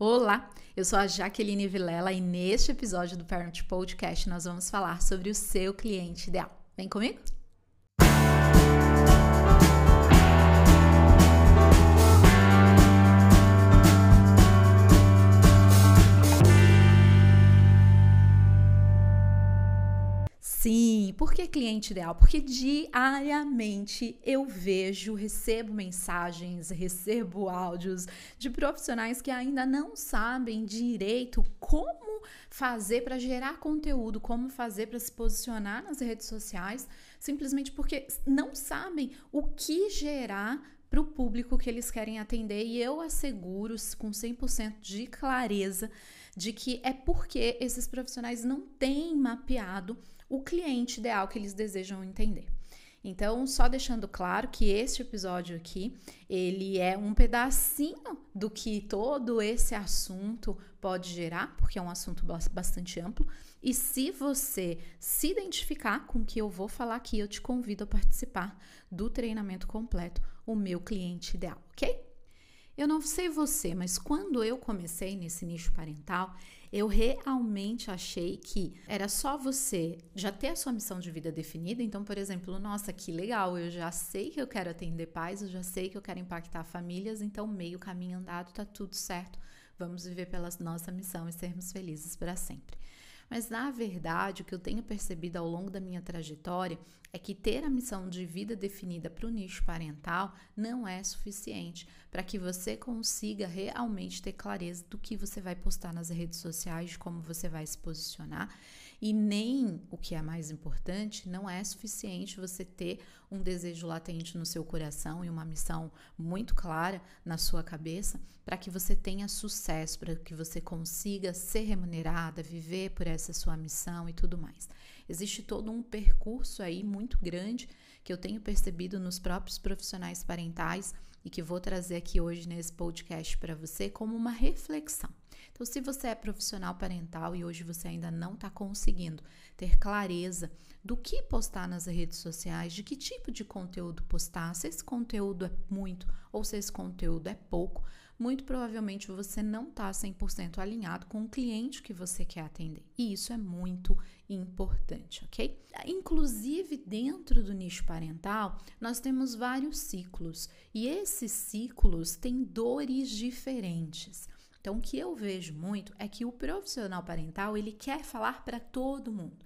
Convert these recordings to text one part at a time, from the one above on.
Olá, eu sou a Jaqueline Vilela e neste episódio do Parent Podcast nós vamos falar sobre o seu cliente ideal. Vem comigo? Por que cliente ideal? Porque diariamente eu vejo, recebo mensagens, recebo áudios de profissionais que ainda não sabem direito como fazer para gerar conteúdo, como fazer para se posicionar nas redes sociais, simplesmente porque não sabem o que gerar para o público que eles querem atender. E eu asseguro com 100% de clareza de que é porque esses profissionais não têm mapeado o cliente ideal que eles desejam entender. Então, só deixando claro que este episódio aqui, ele é um pedacinho do que todo esse assunto pode gerar, porque é um assunto bastante amplo. E se você se identificar com o que eu vou falar aqui, eu te convido a participar do treinamento completo, o meu cliente ideal, ok? Eu não sei você, mas quando eu comecei nesse nicho parental, eu realmente achei que era só você já ter a sua missão de vida definida. Então, por exemplo, nossa, que legal, eu já sei que eu quero atender pais, eu já sei que eu quero impactar famílias, então meio caminho andado, tá tudo certo. Vamos viver pela nossa missão e sermos felizes para sempre. Mas na verdade, o que eu tenho percebido ao longo da minha trajetória é que ter a missão de vida definida para o nicho parental não é suficiente para que você consiga realmente ter clareza do que você vai postar nas redes sociais, de como você vai se posicionar e nem, o que é mais importante, não é suficiente você ter um desejo latente no seu coração e uma missão muito clara na sua cabeça para que você tenha sucesso, para que você consiga ser remunerada, viver por essa sua missão e tudo mais. Existe todo um percurso aí muito grande que eu tenho percebido nos próprios profissionais parentais e que vou trazer aqui hoje nesse podcast para você como uma reflexão. Então, se você é profissional parental e hoje você ainda não está conseguindo ter clareza do que postar nas redes sociais, de que tipo de conteúdo postar, se esse conteúdo é muito ou se esse conteúdo é pouco, muito provavelmente você não está 100% alinhado com o cliente que você quer atender. E isso é muito importante, ok? Inclusive, dentro do nicho parental, nós temos vários ciclos e esses ciclos têm dores diferentes. Então, o que eu vejo muito é que o profissional parental ele quer falar para todo mundo.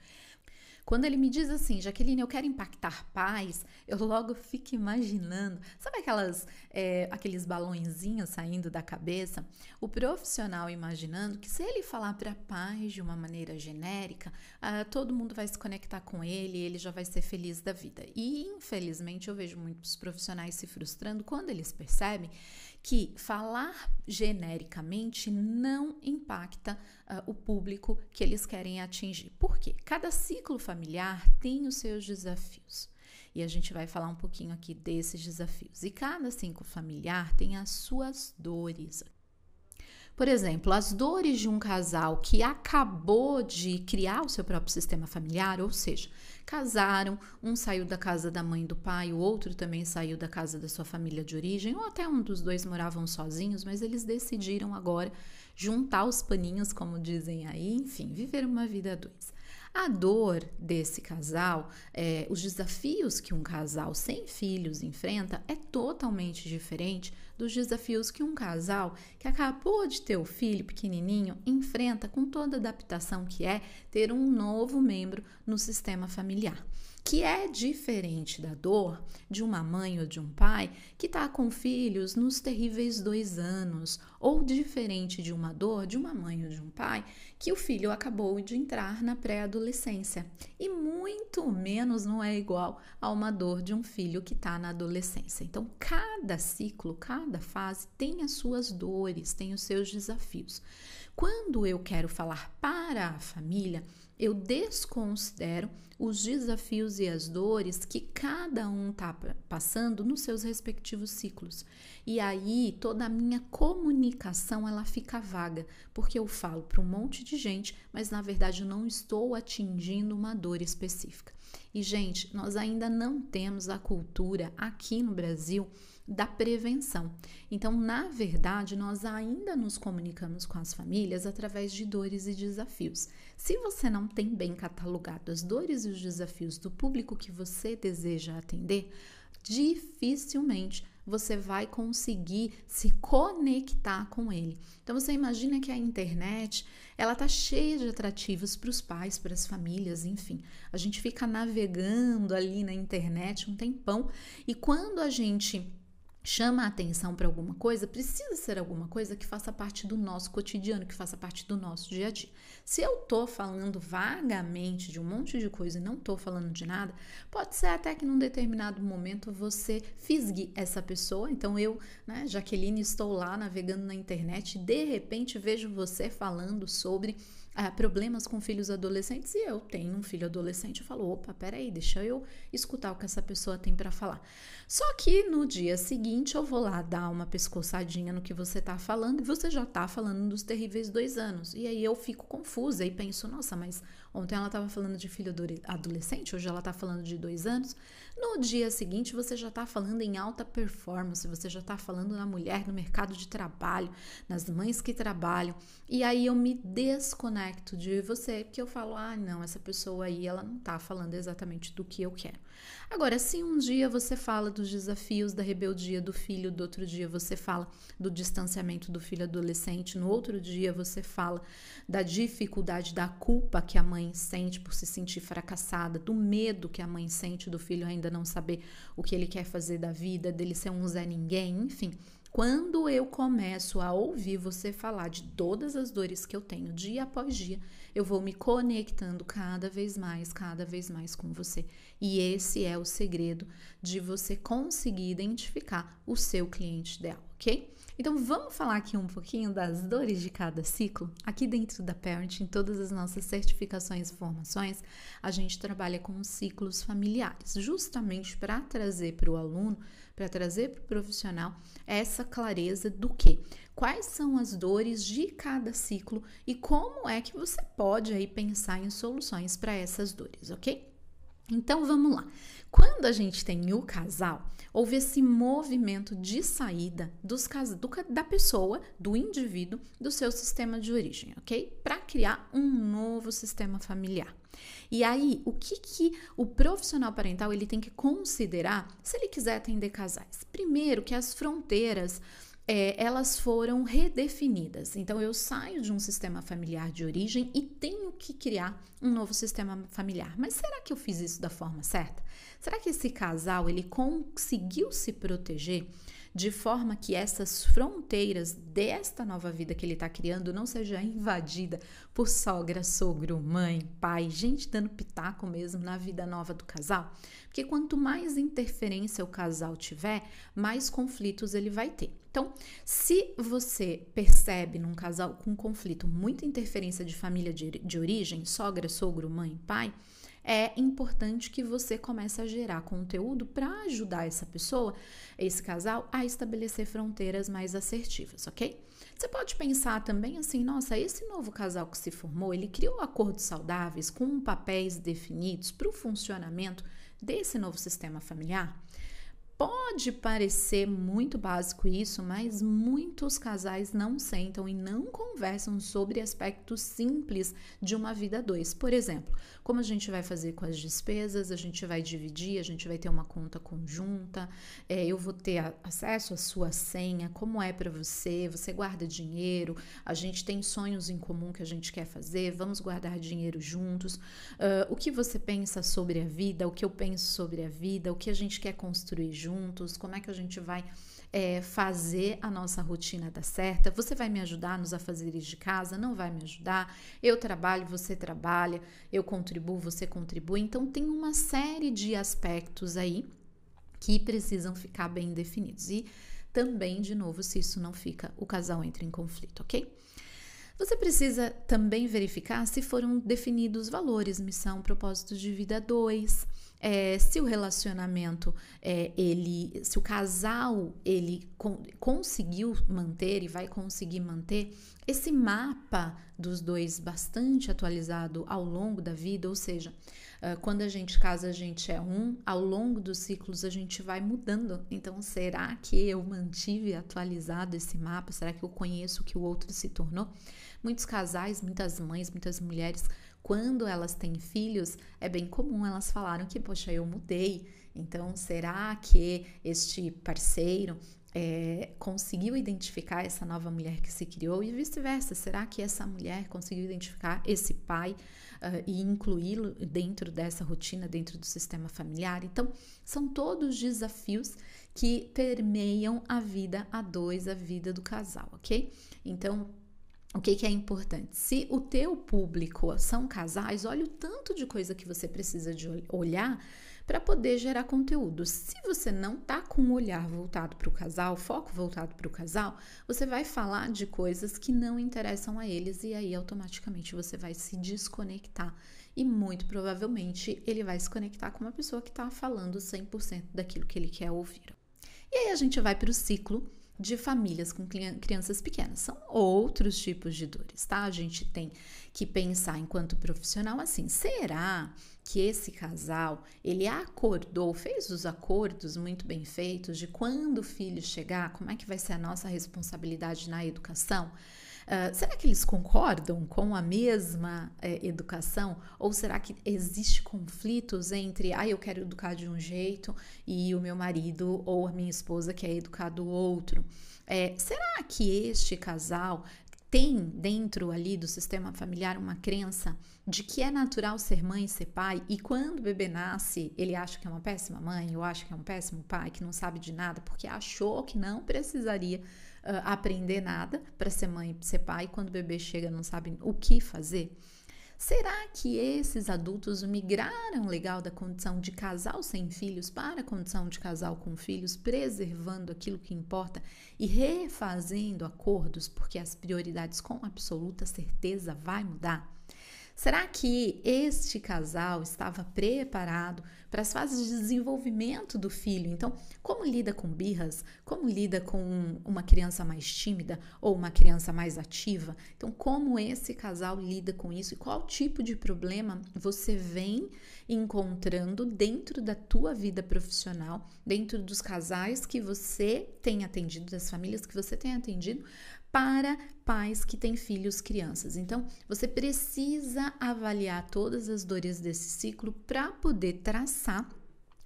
Quando ele me diz assim, Jaqueline, eu quero impactar pais, eu logo fico imaginando, sabe aquelas, é, aqueles balõezinhos saindo da cabeça? O profissional imaginando que se ele falar para pais de uma maneira genérica, ah, todo mundo vai se conectar com ele, ele já vai ser feliz da vida. E infelizmente eu vejo muitos profissionais se frustrando quando eles percebem que falar genericamente não impacta uh, o público que eles querem atingir. Por quê? Cada ciclo familiar tem os seus desafios. E a gente vai falar um pouquinho aqui desses desafios. E cada ciclo familiar tem as suas dores. Por exemplo, as dores de um casal que acabou de criar o seu próprio sistema familiar, ou seja, casaram, um saiu da casa da mãe e do pai, o outro também saiu da casa da sua família de origem, ou até um dos dois moravam sozinhos, mas eles decidiram agora juntar os paninhos, como dizem aí, enfim, viver uma vida a dois. A dor desse casal, é, os desafios que um casal sem filhos enfrenta é totalmente diferente dos desafios que um casal que acabou de ter o filho pequenininho enfrenta com toda a adaptação que é ter um novo membro no sistema familiar que é diferente da dor de uma mãe ou de um pai que está com filhos nos terríveis dois anos, ou diferente de uma dor de uma mãe ou de um pai que o filho acabou de entrar na pré-adolescência, e muito menos não é igual a uma dor de um filho que está na adolescência. Então, cada ciclo, cada fase tem as suas dores, tem os seus desafios. Quando eu quero falar para a família, eu desconsidero os desafios e as dores que cada um está passando nos seus respectivos ciclos. E aí toda a minha comunicação ela fica vaga, porque eu falo para um monte de gente, mas na verdade eu não estou atingindo uma dor específica. E gente, nós ainda não temos a cultura aqui no Brasil da prevenção. Então, na verdade, nós ainda nos comunicamos com as famílias através de dores e desafios. Se você não tem bem catalogado as dores e os desafios do público que você deseja atender, dificilmente você vai conseguir se conectar com ele. Então você imagina que a internet, ela tá cheia de atrativos para os pais, para as famílias, enfim. A gente fica navegando ali na internet um tempão e quando a gente chama a atenção para alguma coisa, precisa ser alguma coisa que faça parte do nosso cotidiano, que faça parte do nosso dia a dia. Se eu tô falando vagamente de um monte de coisa e não tô falando de nada, pode ser até que num determinado momento você fisgue essa pessoa. Então eu, né, Jaqueline, estou lá navegando na internet e de repente vejo você falando sobre ah, problemas com filhos adolescentes e eu tenho um filho adolescente, eu falo, opa, peraí, deixa eu escutar o que essa pessoa tem para falar. Só que no dia seguinte eu vou lá dar uma pescoçadinha no que você tá falando e você já tá falando dos terríveis dois anos. E aí eu fico confusa e penso, nossa, mas ontem ela estava falando de filho adolescente, hoje ela tá falando de dois anos. No dia seguinte você já tá falando em alta performance, você já tá falando na mulher no mercado de trabalho, nas mães que trabalham. E aí eu me desconecto de você, porque eu falo, ah, não, essa pessoa aí, ela não tá falando exatamente do que eu quero. Agora, se um dia você fala dos desafios da rebeldia do filho, do outro dia você fala do distanciamento do filho adolescente, no outro dia você fala da dificuldade da culpa que a mãe sente por se sentir fracassada, do medo que a mãe sente do filho ainda não saber o que ele quer fazer da vida, dele ser um Zé Ninguém, enfim. Quando eu começo a ouvir você falar de todas as dores que eu tenho dia após dia, eu vou me conectando cada vez mais, cada vez mais com você. E esse é o segredo de você conseguir identificar o seu cliente ideal, ok? Então vamos falar aqui um pouquinho das dores de cada ciclo. Aqui dentro da Parent, em todas as nossas certificações e formações, a gente trabalha com ciclos familiares, justamente para trazer para o aluno para trazer para o profissional essa clareza do que, quais são as dores de cada ciclo e como é que você pode aí pensar em soluções para essas dores, ok? Então vamos lá. Quando a gente tem o casal, houve esse movimento de saída dos do, da pessoa, do indivíduo, do seu sistema de origem, ok? Para criar um novo sistema familiar. E aí, o que, que o profissional parental ele tem que considerar se ele quiser atender casais? Primeiro, que as fronteiras é, elas foram redefinidas. Então, eu saio de um sistema familiar de origem e tenho que criar um novo sistema familiar. Mas será que eu fiz isso da forma certa? Será que esse casal ele conseguiu se proteger de forma que essas fronteiras desta nova vida que ele está criando não seja invadida por sogra, sogro, mãe, pai, gente dando pitaco mesmo na vida nova do casal? Porque quanto mais interferência o casal tiver, mais conflitos ele vai ter. Então, se você percebe num casal com conflito muita interferência de família de, de origem, sogra, sogro, mãe, pai, é importante que você comece a gerar conteúdo para ajudar essa pessoa, esse casal, a estabelecer fronteiras mais assertivas, ok? Você pode pensar também assim, nossa, esse novo casal que se formou, ele criou acordos saudáveis com papéis definidos para o funcionamento desse novo sistema familiar? Pode parecer muito básico isso, mas muitos casais não sentam e não conversam sobre aspectos simples de uma vida dois. Por exemplo, como a gente vai fazer com as despesas, a gente vai dividir, a gente vai ter uma conta conjunta, é, eu vou ter acesso à sua senha, como é para você, você guarda dinheiro, a gente tem sonhos em comum que a gente quer fazer, vamos guardar dinheiro juntos. Uh, o que você pensa sobre a vida, o que eu penso sobre a vida, o que a gente quer construir juntos juntos, como é que a gente vai é, fazer a nossa rotina dar certa. Você vai me ajudar nos afazeres de casa? Não vai me ajudar? Eu trabalho, você trabalha, eu contribuo, você contribui. Então, tem uma série de aspectos aí que precisam ficar bem definidos. E também, de novo, se isso não fica, o casal entra em conflito, ok? Você precisa também verificar se foram definidos valores, missão, propósitos de vida 2 é, se o relacionamento é, ele, se o casal ele con conseguiu manter e vai conseguir manter esse mapa dos dois bastante atualizado ao longo da vida, ou seja, uh, quando a gente casa a gente é um, ao longo dos ciclos a gente vai mudando. Então, será que eu mantive atualizado esse mapa? Será que eu conheço o que o outro se tornou? Muitos casais, muitas mães, muitas mulheres quando elas têm filhos, é bem comum elas falaram que, poxa, eu mudei. Então, será que este parceiro é, conseguiu identificar essa nova mulher que se criou e vice-versa? Será que essa mulher conseguiu identificar esse pai uh, e incluí-lo dentro dessa rotina, dentro do sistema familiar? Então, são todos desafios que permeiam a vida a dois, a vida do casal, ok? Então, o que, que, é importante? Se o teu público são casais, olha o tanto de coisa que você precisa de olhar para poder gerar conteúdo. Se você não tá com o olhar voltado para o casal, foco voltado para o casal, você vai falar de coisas que não interessam a eles e aí automaticamente você vai se desconectar e muito provavelmente ele vai se conectar com uma pessoa que está falando 100% daquilo que ele quer ouvir. E aí a gente vai para o ciclo de famílias com crianças pequenas. São outros tipos de dores, tá? A gente tem que pensar enquanto profissional assim, será que esse casal, ele acordou, fez os acordos muito bem feitos de quando o filho chegar, como é que vai ser a nossa responsabilidade na educação? Uh, será que eles concordam com a mesma eh, educação? Ou será que existe conflitos entre, ah, eu quero educar de um jeito e o meu marido ou a minha esposa quer educar do outro? É, será que este casal tem dentro ali do sistema familiar uma crença de que é natural ser mãe e ser pai, e quando o bebê nasce, ele acha que é uma péssima mãe, ou acha que é um péssimo pai, que não sabe de nada, porque achou que não precisaria aprender nada para ser mãe e ser pai, quando o bebê chega não sabe o que fazer? Será que esses adultos migraram legal da condição de casal sem filhos para a condição de casal com filhos, preservando aquilo que importa e refazendo acordos, porque as prioridades com absoluta certeza vai mudar? Será que este casal estava preparado para as fases de desenvolvimento do filho? Então, como lida com birras? Como lida com uma criança mais tímida ou uma criança mais ativa? Então, como esse casal lida com isso e qual tipo de problema você vem encontrando dentro da tua vida profissional, dentro dos casais que você tem atendido, das famílias que você tem atendido, para pais que têm filhos crianças. Então, você precisa avaliar todas as dores desse ciclo para poder traçar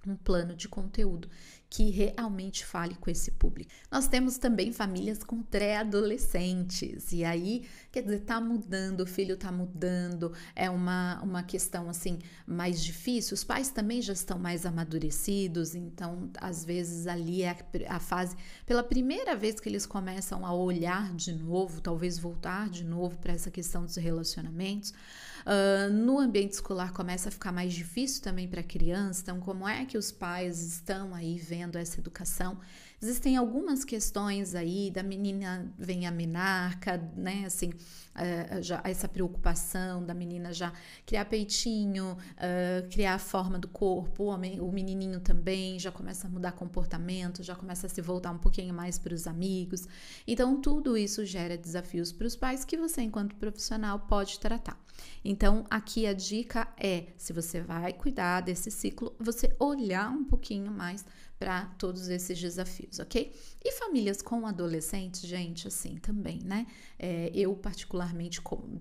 um plano de conteúdo que realmente fale com esse público. Nós temos também famílias com pré-adolescentes, e aí, quer dizer, tá mudando, o filho tá mudando, é uma, uma questão assim mais difícil. Os pais também já estão mais amadurecidos, então às vezes ali é a, a fase, pela primeira vez que eles começam a olhar de novo, talvez voltar de novo para essa questão dos relacionamentos. Uh, no ambiente escolar começa a ficar mais difícil também para a criança, então, como é que os pais estão aí vendo essa educação? Existem algumas questões aí da menina vem a menarca, né? Assim, uh, já, essa preocupação da menina já criar peitinho, uh, criar a forma do corpo, o, homem, o menininho também já começa a mudar comportamento, já começa a se voltar um pouquinho mais para os amigos. Então, tudo isso gera desafios para os pais que você, enquanto profissional, pode tratar. Então, aqui a dica é: se você vai cuidar desse ciclo, você olhar um pouquinho mais para todos esses desafios, ok? E famílias com adolescentes, gente, assim também, né? É, eu, particularmente, com,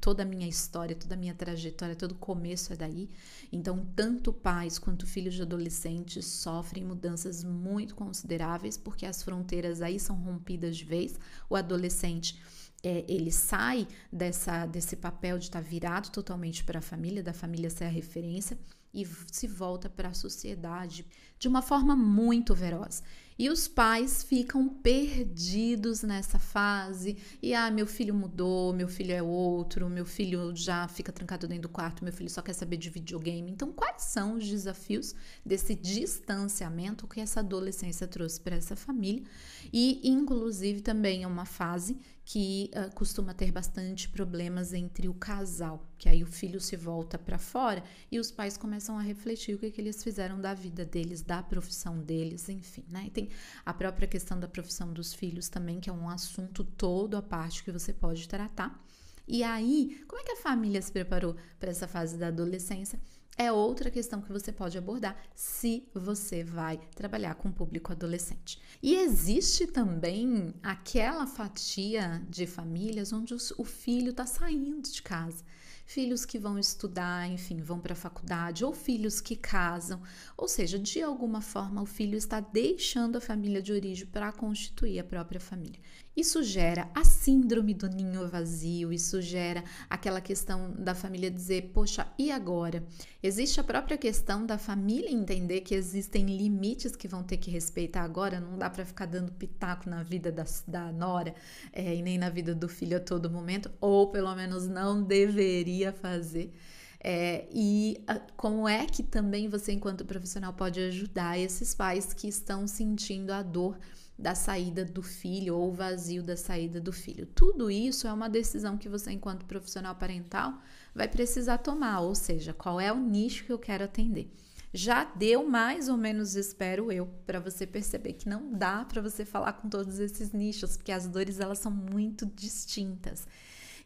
toda a minha história, toda a minha trajetória, todo o começo é daí. Então, tanto pais quanto filhos de adolescentes sofrem mudanças muito consideráveis, porque as fronteiras aí são rompidas de vez. O adolescente é, ele sai dessa, desse papel de estar virado totalmente para a família, da família ser a referência, e se volta para a sociedade de uma forma muito veroz. E os pais ficam perdidos nessa fase. E ah, meu filho mudou, meu filho é outro, meu filho já fica trancado dentro do quarto, meu filho só quer saber de videogame. Então, quais são os desafios desse distanciamento que essa adolescência trouxe para essa família? E, inclusive, também é uma fase que uh, costuma ter bastante problemas entre o casal, que aí o filho se volta para fora e os pais começam a refletir o que, que eles fizeram da vida deles, da profissão deles, enfim, né? E tem a própria questão da profissão dos filhos também, que é um assunto todo à parte que você pode tratar. E aí, como é que a família se preparou para essa fase da adolescência? é outra questão que você pode abordar se você vai trabalhar com o público adolescente. E existe também aquela fatia de famílias onde o filho está saindo de casa filhos que vão estudar, enfim, vão para a faculdade, ou filhos que casam, ou seja, de alguma forma o filho está deixando a família de origem para constituir a própria família. Isso gera a síndrome do ninho vazio, isso gera aquela questão da família dizer, poxa, e agora? Existe a própria questão da família entender que existem limites que vão ter que respeitar agora, não dá para ficar dando pitaco na vida da, da nora é, e nem na vida do filho a todo momento, ou pelo menos não deveria fazer. É, e a, como é que também você, enquanto profissional, pode ajudar esses pais que estão sentindo a dor da saída do filho ou o vazio da saída do filho. Tudo isso é uma decisão que você, enquanto profissional parental, vai precisar tomar, ou seja, qual é o nicho que eu quero atender. Já deu mais ou menos, espero eu, para você perceber que não dá para você falar com todos esses nichos, porque as dores elas são muito distintas.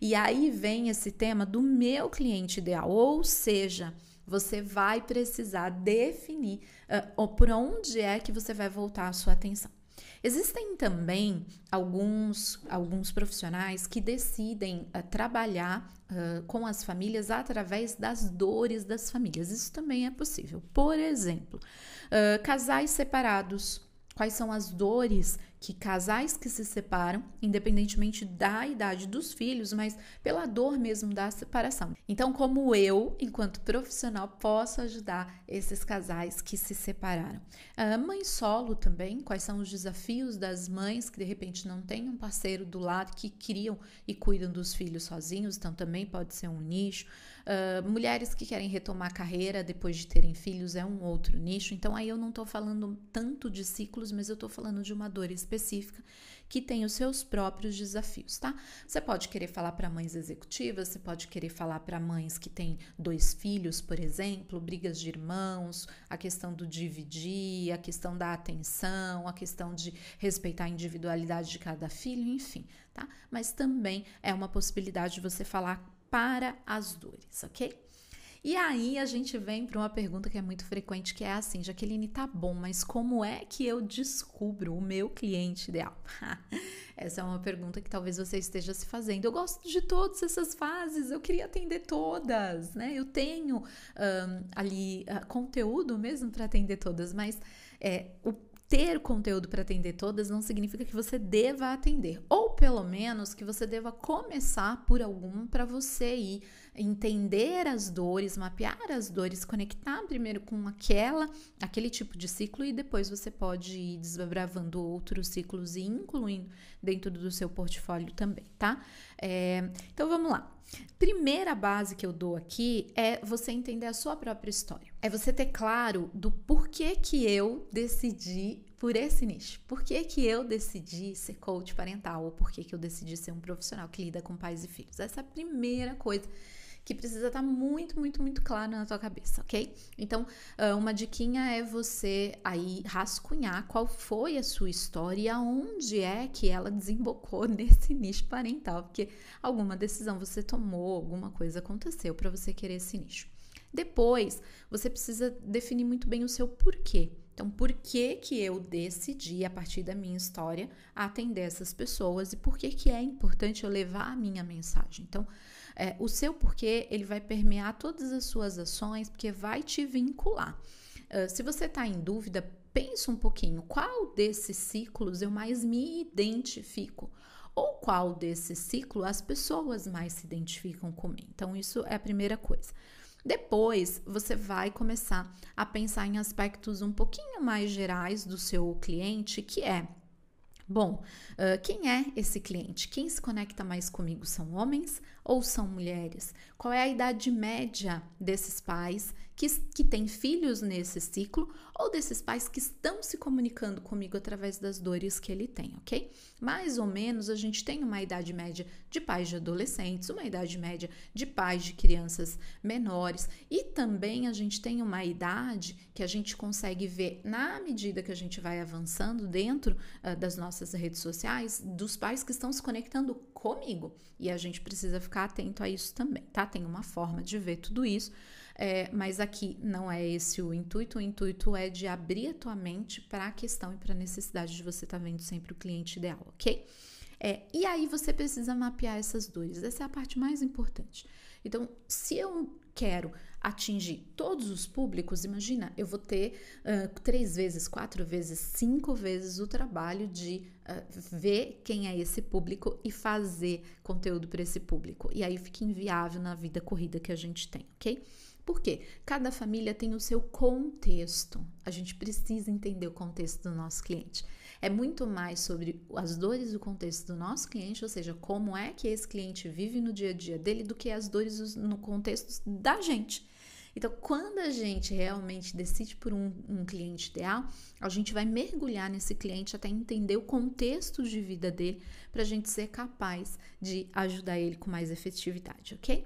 E aí vem esse tema do meu cliente ideal, ou seja, você vai precisar definir uh, por onde é que você vai voltar a sua atenção. Existem também alguns, alguns profissionais que decidem uh, trabalhar uh, com as famílias através das dores das famílias. Isso também é possível. Por exemplo, uh, casais separados. Quais são as dores que casais que se separam, independentemente da idade dos filhos, mas pela dor mesmo da separação. Então, como eu, enquanto profissional, posso ajudar esses casais que se separaram? A mãe solo também, quais são os desafios das mães que de repente não têm um parceiro do lado que criam e cuidam dos filhos sozinhos, então também pode ser um nicho. Uh, mulheres que querem retomar a carreira depois de terem filhos é um outro nicho. Então, aí eu não estou falando tanto de ciclos, mas eu estou falando de uma dor específica que tem os seus próprios desafios, tá? Você pode querer falar para mães executivas, você pode querer falar para mães que têm dois filhos, por exemplo, brigas de irmãos, a questão do dividir, a questão da atenção, a questão de respeitar a individualidade de cada filho, enfim, tá? Mas também é uma possibilidade de você falar para as dores, ok? E aí a gente vem para uma pergunta que é muito frequente, que é assim, Jaqueline, tá bom, mas como é que eu descubro o meu cliente ideal? Essa é uma pergunta que talvez você esteja se fazendo. Eu gosto de todas essas fases, eu queria atender todas, né? Eu tenho um, ali uh, conteúdo mesmo para atender todas, mas é, o ter conteúdo para atender todas não significa que você deva atender, ou pelo menos que você deva começar por algum para você ir entender as dores, mapear as dores, conectar primeiro com aquela, aquele tipo de ciclo e depois você pode ir desbravando outros ciclos e incluindo dentro do seu portfólio também, tá? É, então vamos lá. Primeira base que eu dou aqui é você entender a sua própria história. É você ter claro do porquê que eu decidi por esse nicho. Por que, que eu decidi ser coach parental ou por que, que eu decidi ser um profissional que lida com pais e filhos. Essa é a primeira coisa que precisa estar tá muito, muito, muito claro na tua cabeça, ok? Então, ah, uma diquinha é você aí rascunhar qual foi a sua história e aonde é que ela desembocou nesse nicho parental, porque alguma decisão você tomou, alguma coisa aconteceu para você querer esse nicho. Depois, você precisa definir muito bem o seu porquê. Então, por que que eu decidi, a partir da minha história, atender essas pessoas e por que que é importante eu levar a minha mensagem? Então, é, o seu porquê, ele vai permear todas as suas ações, porque vai te vincular. Uh, se você está em dúvida, pensa um pouquinho, qual desses ciclos eu mais me identifico? Ou qual desses ciclos as pessoas mais se identificam comigo? Então, isso é a primeira coisa. Depois, você vai começar a pensar em aspectos um pouquinho mais gerais do seu cliente, que é Bom, uh, quem é esse cliente? Quem se conecta mais comigo? São homens ou são mulheres? Qual é a idade média desses pais que, que têm filhos nesse ciclo ou desses pais que estão se comunicando comigo através das dores que ele tem, ok? Mais ou menos a gente tem uma idade média de pais de adolescentes, uma idade média de pais de crianças menores e também a gente tem uma idade que a gente consegue ver na medida que a gente vai avançando dentro uh, das nossas redes sociais dos pais que estão se conectando comigo e a gente precisa ficar atento a isso também, tá? Tem uma forma de ver tudo isso. É, mas aqui não é esse o intuito, o intuito é de abrir a tua mente para a questão e para a necessidade de você estar tá vendo sempre o cliente ideal, ok? É, e aí você precisa mapear essas dores, essa é a parte mais importante. Então, se eu quero atingir todos os públicos, imagina, eu vou ter uh, três vezes, quatro vezes, cinco vezes o trabalho de uh, ver quem é esse público e fazer conteúdo para esse público. E aí fica inviável na vida corrida que a gente tem, ok? Por quê? Cada família tem o seu contexto. A gente precisa entender o contexto do nosso cliente. É muito mais sobre as dores do contexto do nosso cliente, ou seja, como é que esse cliente vive no dia a dia dele, do que as dores no contexto da gente. Então, quando a gente realmente decide por um, um, cliente ideal, a gente vai mergulhar nesse cliente até entender o contexto de vida dele para a gente ser capaz de ajudar ele com mais efetividade, ok?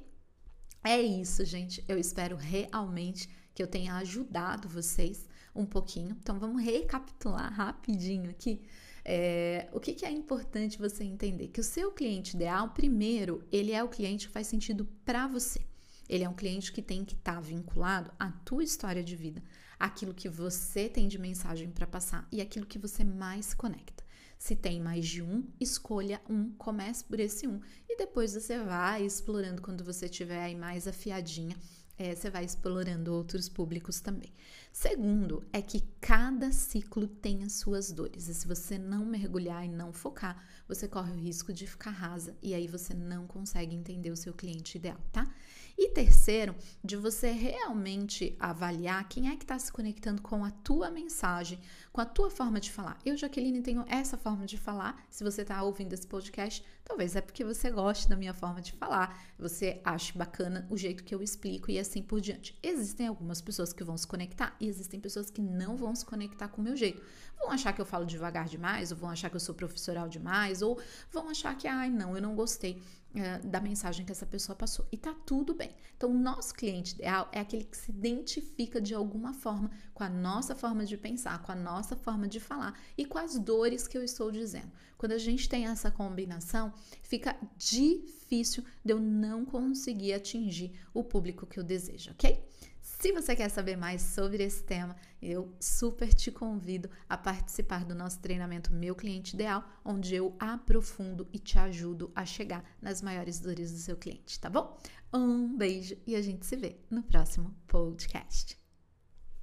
É isso, gente. Eu espero realmente que eu tenha ajudado vocês um pouquinho. Então, vamos recapitular rapidinho aqui. É, o que, que, é importante você entender? Que o seu cliente ideal, primeiro, ele é o cliente que faz sentido para você. Ele é um cliente que tem que estar tá vinculado à tua história de vida, aquilo que você tem de mensagem para passar e aquilo que você mais conecta. Se tem mais de um, escolha um, comece por esse um e depois você vai explorando quando você tiver aí mais afiadinha. É, você vai explorando outros públicos também. Segundo, é que cada ciclo tem as suas dores. E se você não mergulhar e não focar, você corre o risco de ficar rasa e aí você não consegue entender o seu cliente ideal, tá? E terceiro, de você realmente avaliar quem é que está se conectando com a tua mensagem, com a tua forma de falar. Eu, Jaqueline, tenho essa forma de falar. Se você está ouvindo esse podcast, talvez é porque você goste da minha forma de falar, você ache bacana o jeito que eu explico e assim por diante. Existem algumas pessoas que vão se conectar e existem pessoas que não vão se conectar com o meu jeito. Vão achar que eu falo devagar demais, ou vão achar que eu sou profissional demais, ou vão achar que, ai, não, eu não gostei é, da mensagem que essa pessoa passou. E tá tudo bem. Então, o nosso cliente ideal é aquele que se identifica de alguma forma com a nossa forma de pensar, com a nossa forma de falar e com as dores que eu estou dizendo. Quando a gente tem essa combinação, fica difícil de eu não conseguir atingir o público que eu desejo, ok? Se você quer saber mais sobre esse tema, eu super te convido a participar do nosso treinamento Meu Cliente Ideal, onde eu aprofundo e te ajudo a chegar nas maiores dores do seu cliente, tá bom? Um beijo e a gente se vê no próximo podcast.